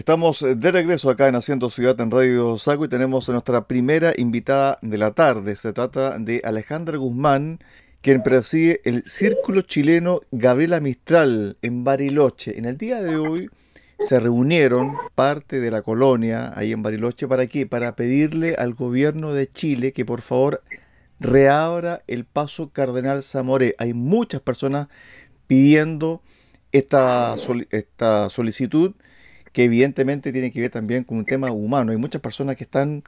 Estamos de regreso acá en Haciendo Ciudad en Radio Saco y tenemos a nuestra primera invitada de la tarde. Se trata de Alejandra Guzmán, quien preside el Círculo Chileno Gabriela Mistral en Bariloche. En el día de hoy se reunieron parte de la colonia ahí en Bariloche para qué? Para pedirle al gobierno de Chile que por favor reabra el paso Cardenal Zamoré. Hay muchas personas pidiendo esta, esta solicitud que evidentemente tiene que ver también con un tema humano. Hay muchas personas que están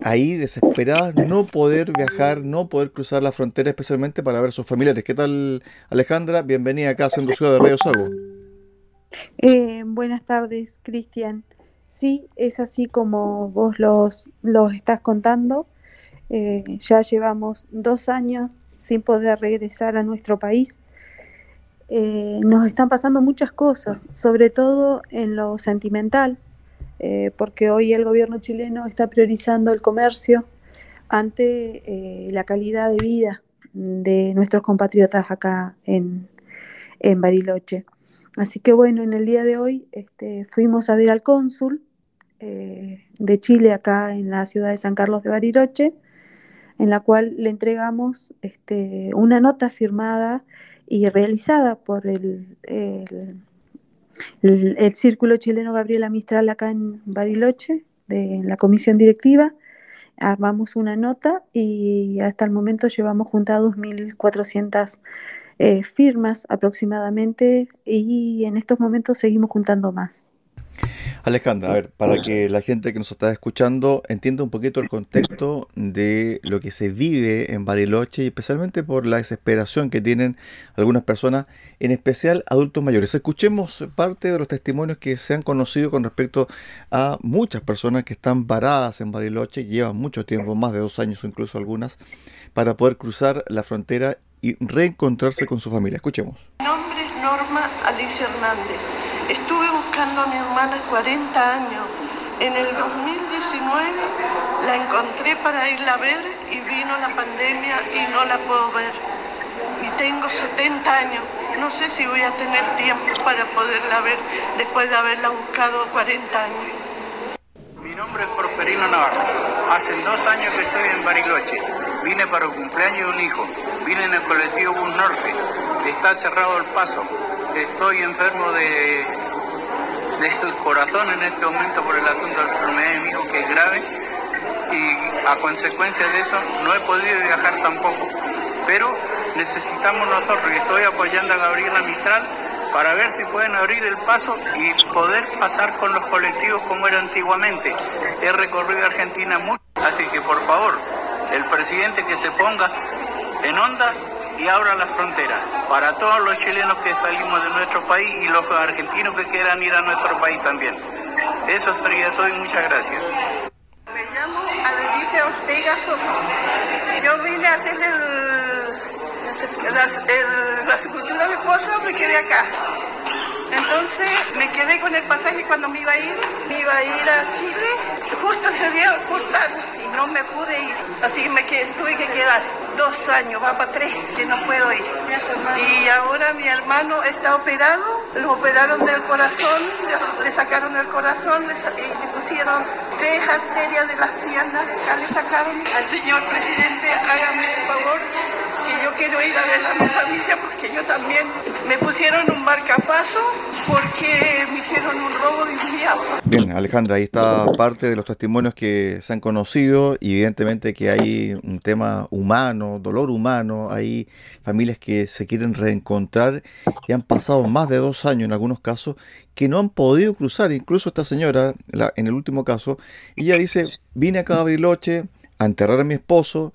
ahí desesperadas, no poder viajar, no poder cruzar la frontera, especialmente para ver a sus familiares. ¿Qué tal, Alejandra? Bienvenida acá a Ciudad de Radio Sago. Eh, buenas tardes, Cristian. Sí, es así como vos los, los estás contando. Eh, ya llevamos dos años sin poder regresar a nuestro país. Eh, nos están pasando muchas cosas, sobre todo en lo sentimental, eh, porque hoy el gobierno chileno está priorizando el comercio ante la calidad de vida de nuestros compatriotas acá en, en Bariloche. Así que bueno, en el día de hoy este, fuimos a ver al cónsul de Chile acá en la ciudad de San Carlos de Bariloche en la cual le entregamos este, una nota firmada y realizada por el, el, Círculo Chileno Gabriela Mistral acá en Bariloche, de la comisión directiva. Armamos una nota y hasta el momento llevamos juntados 1.400 eh, firmas aproximadamente y en estos momentos seguimos juntando más. Alejandra, a ver, para que la gente que nos está escuchando entienda un poquito el contexto de lo que se vive en Bariloche y especialmente por la desesperación que tienen algunas personas, en especial adultos mayores. Escuchemos parte de los testimonios que se han conocido con respecto a muchas personas que están varadas en Bariloche, llevan mucho tiempo, más de dos años o incluso algunas, para poder cruzar la frontera y reencontrarse con su familia. Escuchemos. Mi nombre es Norma Alicia Hernández. Estuve buscando a mi hermana 40 años. En el 2019 la encontré para irla a ver y vino la pandemia y no la puedo ver. Y tengo 70 años. No sé si voy a tener tiempo para poderla ver después de haberla buscado 40 años. Mi nombre es Porferino Navarro. Hace dos años que estoy en Bariloche. Vine para el cumpleaños de un hijo. Vine en el colectivo Bus Norte. Está cerrado el paso estoy enfermo de, del corazón en este momento por el asunto de la enfermedad de mi hijo que es grave y a consecuencia de eso no he podido viajar tampoco. Pero necesitamos nosotros y estoy apoyando a Gabriela Mistral para ver si pueden abrir el paso y poder pasar con los colectivos como era antiguamente. He recorrido Argentina mucho, así que por favor, el presidente que se ponga en onda y abra la frontera para todos los chilenos que salimos de nuestro país y los argentinos que quieran ir a nuestro país también. Eso sería todo y muchas gracias. Me llamo Adelicia Ortega Soto. Yo vine a hacer el, la, el, la sepultura de esposo, me quedé acá. Entonces me quedé con el pasaje cuando me iba a ir, me iba a ir a Chile, justo se dio cortar y no me pude ir, así que me tuve que quedar dos años, va para tres, que no puedo ir. Y ahora mi hermano está operado, lo operaron del corazón, le, sacaron el corazón le, y le pusieron tres arterias de las piernas, ya le sacaron. Al señor presidente, hágame el favor yo quiero ir a ver a mi familia porque yo también me pusieron un marcapaso porque me hicieron un robo de un día. Bien, Alejandra, ahí está parte de los testimonios que se han conocido y evidentemente que hay un tema humano, dolor humano, hay familias que se quieren reencontrar y han pasado más de dos años en algunos casos que no han podido cruzar, incluso esta señora, en el último caso, ella dice, vine acá a Bariloche a enterrar a mi esposo,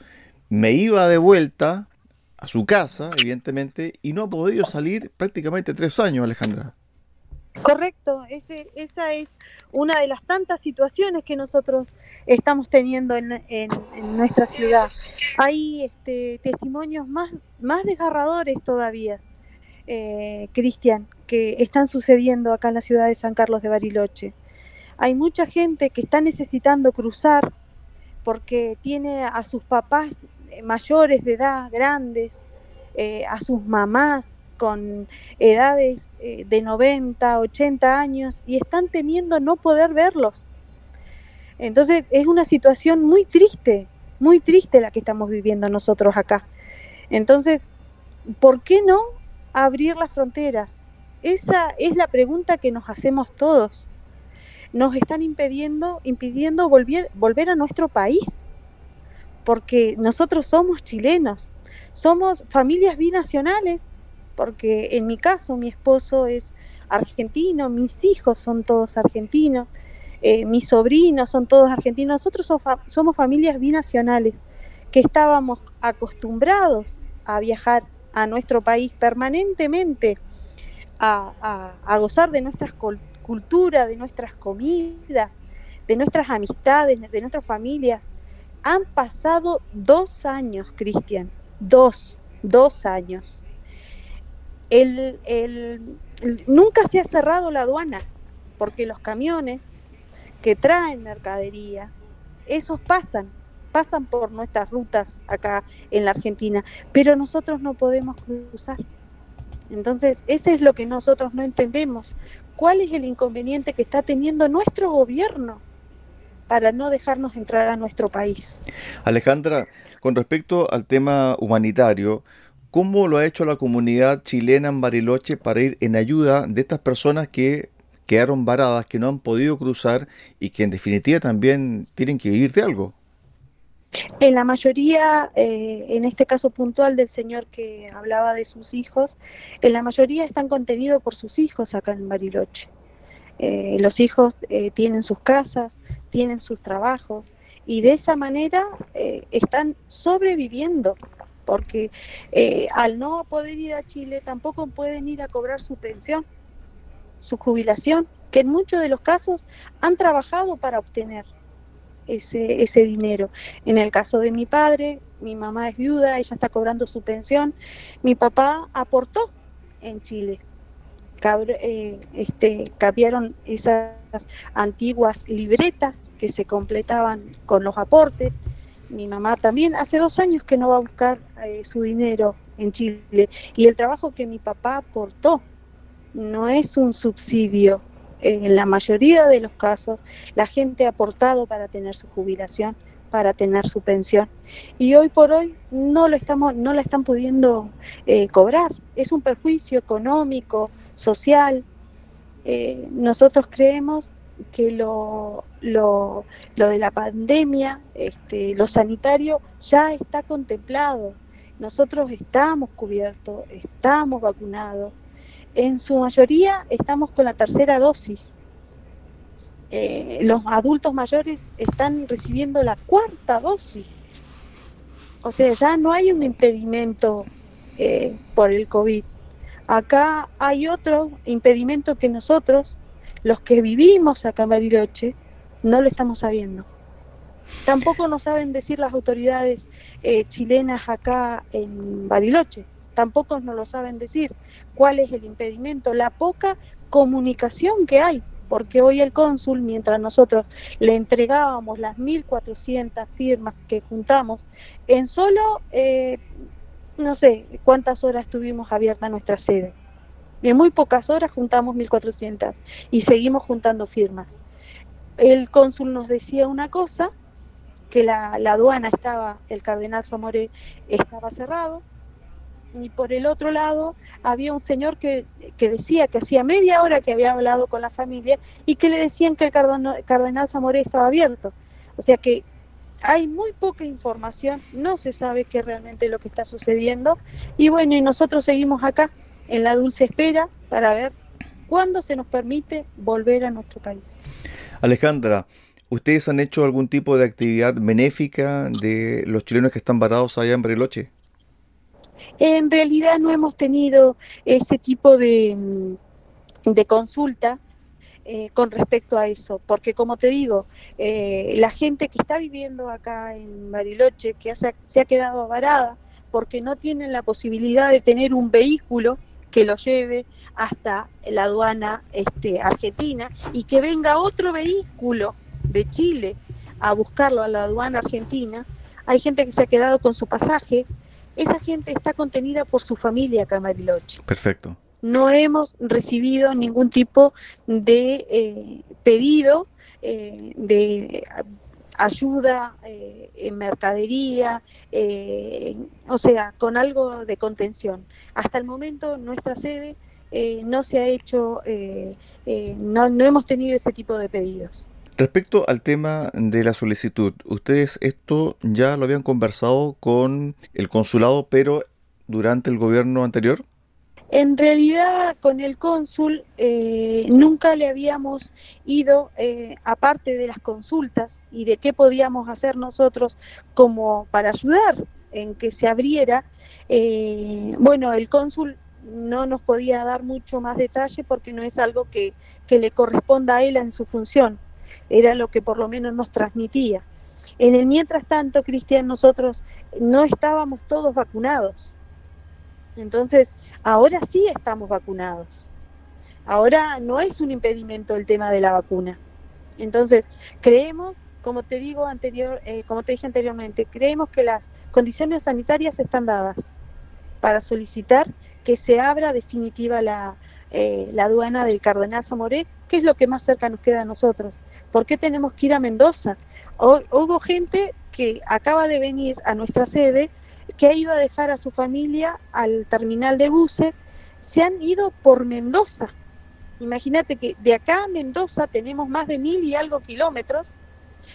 me iba de vuelta, a su casa, evidentemente, y no ha podido salir prácticamente tres años, Alejandra. Correcto, esa es una de las tantas situaciones que nosotros estamos teniendo en, nuestra ciudad. Hay este, testimonios más, más desgarradores todavía, eh, Cristian, que están sucediendo acá en la ciudad de San Carlos de Bariloche. Hay mucha gente que está necesitando cruzar porque tiene a sus papás mayores de edad, grandes, eh, a sus mamás con edades eh, de 90, 80 años y están temiendo no poder verlos. Entonces es una situación muy triste, muy triste la que estamos viviendo nosotros acá. Entonces, ¿por qué no abrir las fronteras? Esa es la pregunta que nos hacemos todos. Nos están impidiendo, impidiendo volver, volver a nuestro país, porque nosotros somos chilenos, somos familias binacionales, porque en mi caso mi esposo es argentino, mis hijos son todos argentinos, eh, mis sobrinos son todos argentinos, nosotros somos familias binacionales que estábamos acostumbrados a viajar a nuestro país permanentemente a, gozar de nuestras culturas, de nuestras comidas, de nuestras amistades, de nuestras familias. Han pasado dos años, Cristian, dos, dos años. nunca se ha cerrado la aduana, porque los camiones que traen mercadería, esos pasan, pasan por nuestras rutas acá en la Argentina, pero nosotros no podemos cruzar. Entonces, ese es lo que nosotros no entendemos. ¿Cuál es el inconveniente que está teniendo nuestro gobierno para no dejarnos entrar a nuestro país? Alejandra, con respecto al tema humanitario, ¿cómo lo ha hecho la comunidad chilena en Bariloche para ir en ayuda de estas personas que quedaron varadas, que no han podido cruzar y que en definitiva también tienen que vivir de algo? En la mayoría, eh, en este caso puntual del señor que hablaba de sus hijos, en la mayoría están contenidos por sus hijos acá en Bariloche. Eh, los hijos eh, tienen sus casas, tienen sus trabajos y de esa manera están sobreviviendo, porque al no poder ir a Chile tampoco pueden ir a cobrar su pensión, su jubilación, que en muchos de los casos han trabajado para obtener ese, ese dinero. En el caso de mi padre, mi mamá es viuda, ella está cobrando su pensión. Mi papá aportó en Chile. Eh, este, cambiaron esas antiguas libretas que se completaban con los aportes. Mi mamá también hace dos años que no va a buscar eh, su dinero en Chile. Y el trabajo que mi papá aportó no es un subsidio, en la mayoría de los casos la gente ha aportado para tener su jubilación, para tener su pensión y hoy por hoy no lo estamos, no la están pudiendo eh, cobrar. Es un perjuicio económico, social. Eh, nosotros creemos que lo, lo, lo, de la pandemia, este, lo sanitario ya está contemplado. Nosotros estamos cubiertos, estamos vacunados, en su mayoría estamos con la tercera dosis. Eh, los adultos mayores están recibiendo la cuarta dosis. O sea, ya no hay un impedimento eh, por el COVID. Acá hay otro impedimento que nosotros, los que vivimos acá en Bariloche, no lo estamos sabiendo. Tampoco nos saben decir las autoridades eh, chilenas acá en Bariloche tampoco nos lo saben decir. ¿Cuál es el impedimento? La poca comunicación que hay, porque hoy el cónsul, mientras nosotros le entregábamos las 1.400 firmas que juntamos, en solo, eh, no sé cuántas horas tuvimos abierta nuestra sede. En muy pocas horas juntamos 1.400 y seguimos juntando firmas. El cónsul nos decía una cosa, que la, la aduana estaba, el cardenal Zamoré estaba cerrado, y por el otro lado había un señor que, decía que hacía media hora que había hablado con la familia y que le decían que el cardenal, cardenal estaba abierto. O sea que hay muy poca información, no se sabe qué realmente es lo que está sucediendo y bueno, y nosotros seguimos acá en la dulce espera para ver cuándo se nos permite volver a nuestro país. Alejandra, ¿ustedes han hecho algún tipo de actividad benéfica de los chilenos que están varados allá en Bariloche? En realidad no hemos tenido ese tipo de, mm, consulta eh, con respecto a eso, porque como te digo, eh, la gente que está viviendo acá en Bariloche, que se ha quedado varada porque no tienen la posibilidad de tener un vehículo que lo lleve hasta la aduana este, argentina y que venga otro vehículo de Chile a buscarlo a la aduana argentina. Hay gente que se ha quedado con su pasaje esa gente está contenida por su familia acá en Bariloche. Perfecto. No hemos recibido ningún tipo de eh, pedido eh, de ayuda eh, en mercadería, o sea, con algo de contención. Hasta el momento nuestra sede no se ha hecho, no, no hemos tenido ese tipo de pedidos. Respecto al tema de la solicitud, ustedes esto ya lo habían conversado con el consulado, pero durante el gobierno anterior. En realidad, con el cónsul eh, nunca le habíamos ido, eh, aparte de las consultas y de qué podíamos hacer nosotros como para ayudar en que se abriera. Eh, bueno, el cónsul no nos podía dar mucho más detalle porque no es algo que, que le corresponda a él en su función era lo que por lo menos nos transmitía. En el mientras tanto, Cristian, nosotros no estábamos todos vacunados. Entonces, ahora sí estamos vacunados. Ahora no es un impedimento el tema de la vacuna. Entonces, creemos, como te digo anterior, eh, como te dije anteriormente, creemos que las condiciones sanitarias están dadas para solicitar que se abra definitiva la, eh, la aduana del Cardenal Zamoré, que es lo que más cerca nos queda a nosotros. ¿Por qué tenemos que ir a Mendoza? hubo gente que acaba de venir a nuestra sede, que ha ido a dejar a su familia al terminal de buses, se han ido por Mendoza. Imagínate que de acá a Mendoza tenemos más de mil y algo kilómetros,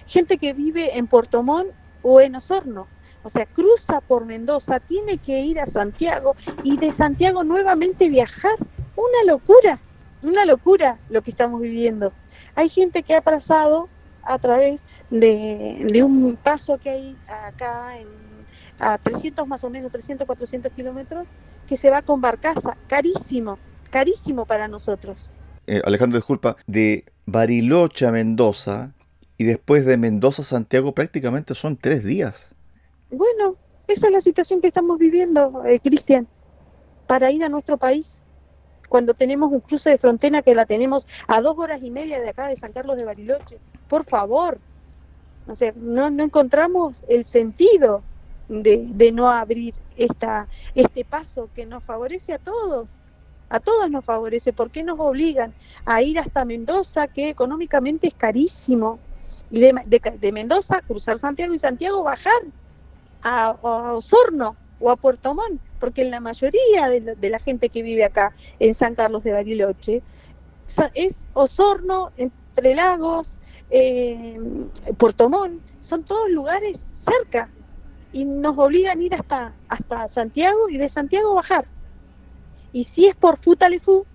gente que vive en Puerto Montt o en Osorno. O sea, cruza por Mendoza, tiene que ir a Santiago y de Santiago nuevamente viajar una locura, una locura lo que estamos viviendo. Hay gente que ha pasado a través de, un paso que hay acá en, a 300 más o menos, 300, 400 kilómetros, que se va con barcaza, carísimo, carísimo para nosotros. Eh, Alejandro, disculpa, de Bariloche a Mendoza y después de Mendoza a Santiago prácticamente son tres días. Bueno, esa es la situación que estamos viviendo, eh, Cristian, para ir a nuestro país cuando tenemos un cruce de frontera que la tenemos a dos horas y media de acá de San Carlos de Bariloche. Por favor, o sea, no, no encontramos el sentido de, de, no abrir esta, este paso que nos favorece a todos. A todos nos favorece. ¿Por qué nos obligan a ir hasta Mendoza, que económicamente es carísimo? Y de, de, Mendoza cruzar Santiago y Santiago bajar a, a Osorno o a Puerto Montt porque la mayoría de, la gente que vive acá en San Carlos de Bariloche es Osorno, Entre Lagos, eh, Puerto Montt, son todos lugares cerca y nos obligan a ir hasta, hasta Santiago y de Santiago bajar. Y si es por Futalefú,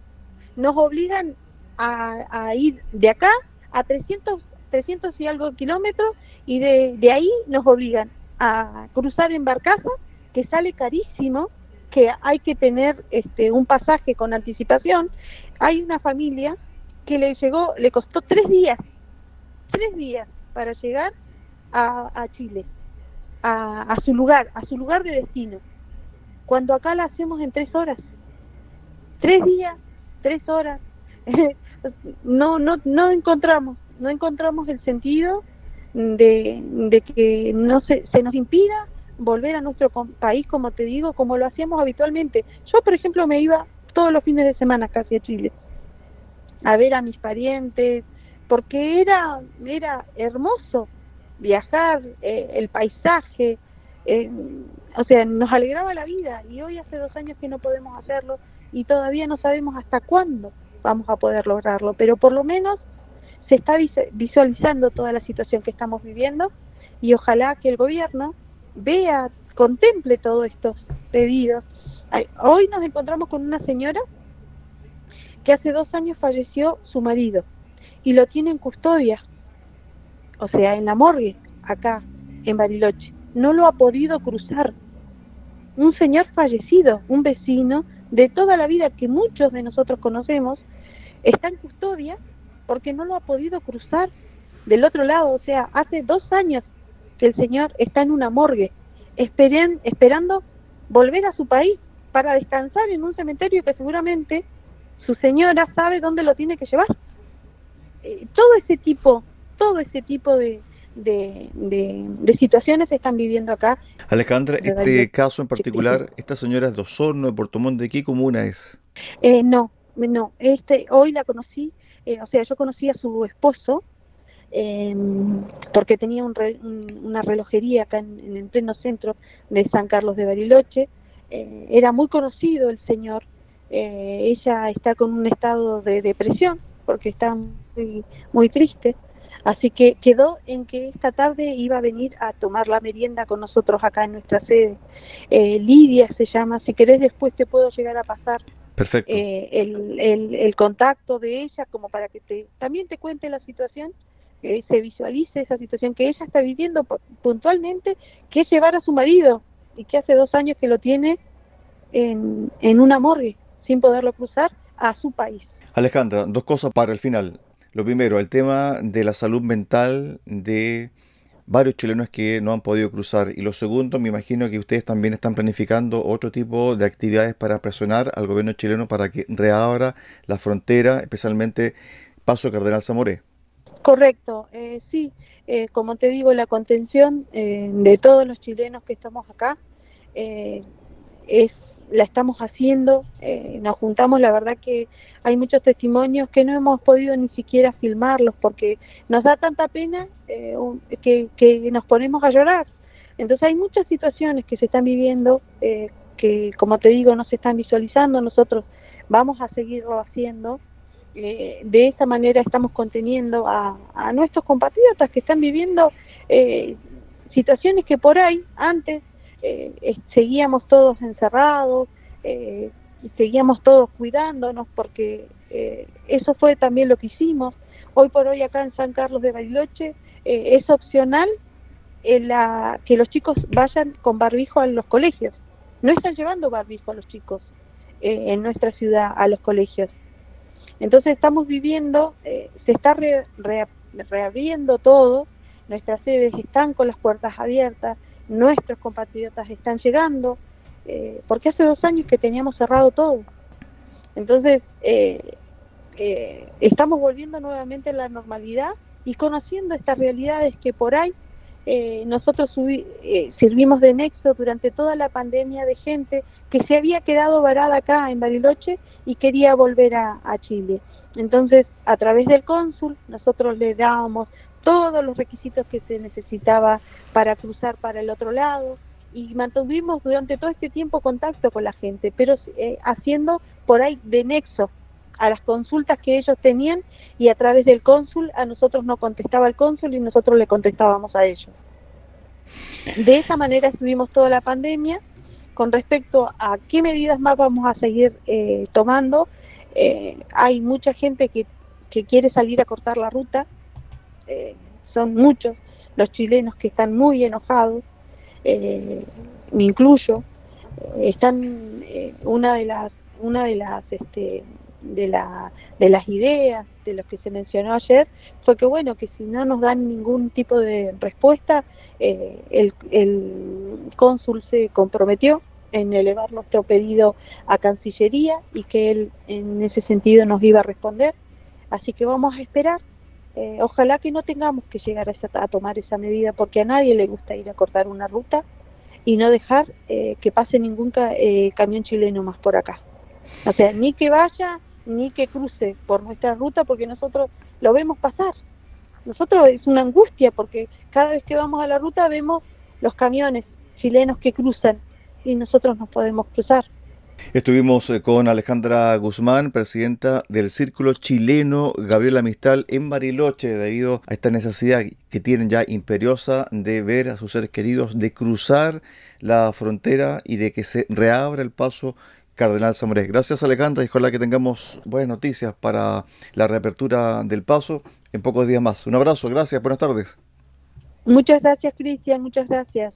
nos obligan a, ir de acá a 300, 300 y algo kilómetros y de, de ahí nos obligan a cruzar en barcaza que sale carísimo, que hay que tener este, un pasaje con anticipación. Hay una familia que le llegó, le costó tres días, tres días para llegar a, Chile, a, a, su lugar, a su lugar de destino, cuando acá la hacemos en tres horas. Tres días, tres horas. no, no, no encontramos, no encontramos el sentido de, que no se, se nos impida volver a nuestro país, como te digo, como lo hacíamos habitualmente. Yo, por ejemplo, me iba todos los fines de semana casi a Chile a ver a mis parientes, porque era, era hermoso viajar, eh, el paisaje, eh, o sea, nos alegraba la vida y hoy hace dos años que no podemos hacerlo y todavía no sabemos hasta cuándo vamos a poder lograrlo, pero por lo menos se está visualizando toda la situación que estamos viviendo y ojalá que el gobierno vea, contemple todos estos pedidos. Hoy nos encontramos con una señora que hace dos años falleció su marido y lo tiene en custodia, o sea, en la morgue, acá, en Bariloche. No lo ha podido cruzar. Un señor fallecido, un vecino de toda la vida que muchos de nosotros conocemos, está en custodia porque no lo ha podido cruzar del otro lado. O sea, hace dos años que el señor está en una morgue, esperando volver a su país para descansar en un cementerio que seguramente su señora sabe dónde lo tiene que llevar. Eh, todo ese tipo, todo ese tipo de, de, de, situaciones se están viviendo acá. Alejandra, este caso en particular, esta señora es de Osorno, de Portomón, ¿de qué comuna es? Eh, no, no, este, hoy la conocí, eh, o sea, yo conocí a su esposo, eh, porque tenía un una relojería acá en, el pleno centro de San Carlos de Bariloche. Eh, era muy conocido el señor. Eh, ella está con un estado de depresión porque está muy, muy triste. Así que quedó en que esta tarde iba a venir a tomar la merienda con nosotros acá en nuestra sede. Eh, Lidia se llama, si querés después te puedo llegar a pasar Perfecto. Eh, el, el, el, contacto de ella como para que te, también te cuente la situación, que se visualice esa situación que ella está viviendo puntualmente, que es llevar a su marido y que hace dos años que lo tiene en, en una morgue sin poderlo cruzar a su país. Alejandra, dos cosas para el final. Lo primero, el tema de la salud mental de varios chilenos que no han podido cruzar. Y lo segundo, me imagino que ustedes también están planificando otro tipo de actividades para presionar al gobierno chileno para que reabra la frontera, especialmente Paso Cardenal Zamoré. Correcto, eh, sí. Eh, como te digo, la contención eh, de todos los chilenos que estamos acá es la estamos haciendo, eh, nos juntamos, la verdad que hay muchos testimonios que no hemos podido ni siquiera filmarlos porque nos da tanta pena eh, que, que, nos ponemos a llorar. Entonces hay muchas situaciones que se están viviendo eh, que, como te digo, no se están visualizando, nosotros vamos a seguirlo haciendo. de esa manera estamos conteniendo a, a nuestros compatriotas que están viviendo situaciones que por ahí antes eh, seguíamos todos encerrados, eh, seguíamos todos cuidándonos porque eh, eso fue también lo que hicimos. Hoy por hoy acá en San Carlos de Bariloche eh, es opcional que los chicos vayan con barbijo a los colegios. No están llevando barbijo a los chicos en nuestra ciudad a los colegios. Entonces estamos viviendo, se está reabriendo todo, nuestras sedes están con las puertas abiertas, nuestros compatriotas están llegando, eh, porque hace dos años que teníamos cerrado todo. Entonces, eh, eh, estamos volviendo nuevamente a la normalidad y conociendo estas realidades que por ahí nosotros sirvimos de nexo durante toda la pandemia de gente que se había quedado varada acá en Bariloche y quería volver a, a Chile. Entonces, a través del cónsul, nosotros le dábamos todos los requisitos que se necesitaba para cruzar para el otro lado y mantuvimos durante todo este tiempo contacto con la gente, pero eh, haciendo por ahí de nexo a las consultas que ellos tenían y a través del cónsul a nosotros no contestaba el cónsul y nosotros le contestábamos a ellos. De esa manera estuvimos toda la pandemia. Con respecto a qué medidas más vamos a seguir eh, tomando, eh, hay mucha gente que, que quiere salir a cortar la ruta, eh, son muchos los chilenos que están muy enojados, eh, me incluyo, eh, están una de las una de las este, de la de las ideas de lo que se mencionó ayer fue que bueno que si no nos dan ningún tipo de respuesta el, el cónsul se comprometió en elevar nuestro pedido a Cancillería y que él en ese sentido nos iba a responder. Así que vamos a esperar eh, ojalá que no tengamos que llegar a, tomar esa medida porque a nadie le gusta ir a cortar una ruta y no dejar eh, que pase ningún eh, camión chileno más por acá. O sea, ni que vaya ni que cruce por nuestra ruta porque nosotros lo vemos pasar. Nosotros es una angustia porque cada vez que vamos a la ruta vemos los camiones chilenos que cruzan y nosotros no podemos cruzar. Estuvimos eh, con Alejandra Guzmán, presidenta del Círculo Chileno Gabriela Mistal en Bariloche, debido a esta necesidad que tienen ya imperiosa de ver a sus seres queridos, de cruzar la frontera y de que se reabra el paso Cardenal Zamoré. Gracias Alejandra y ojalá que tengamos buenas noticias para la reapertura del paso en pocos días más. Un abrazo, gracias, buenas tardes. Muchas gracias Cristian, muchas gracias.